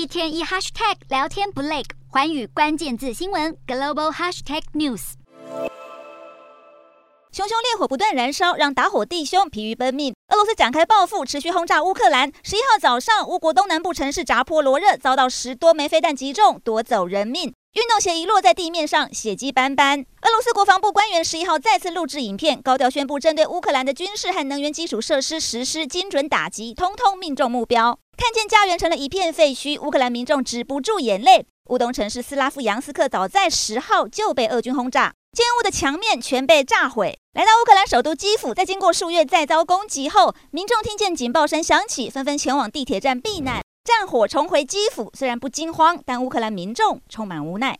一天一 hashtag 聊天不累，寰宇关键字新闻 global hashtag news。熊熊烈火不断燃烧，让打火弟兄疲于奔命。俄罗斯展开报复，持续轰炸乌克兰。十一号早上，乌国东南部城市扎波罗热遭到十多枚飞弹击中，夺走人命。运动鞋遗落在地面上，血迹斑斑。俄罗斯国防部官员十一号再次录制影片，高调宣布针对乌克兰的军事和能源基础设施实施精准打击，通通命中目标。看见家园成了一片废墟，乌克兰民众止不住眼泪。乌东城市斯拉夫扬斯克早在十号就被俄军轰炸，建物的墙面全被炸毁。来到乌克兰首都基辅，在经过数月再遭攻击后，民众听见警报声响起，纷纷前往地铁站避难。战火重回基辅，虽然不惊慌，但乌克兰民众充满无奈。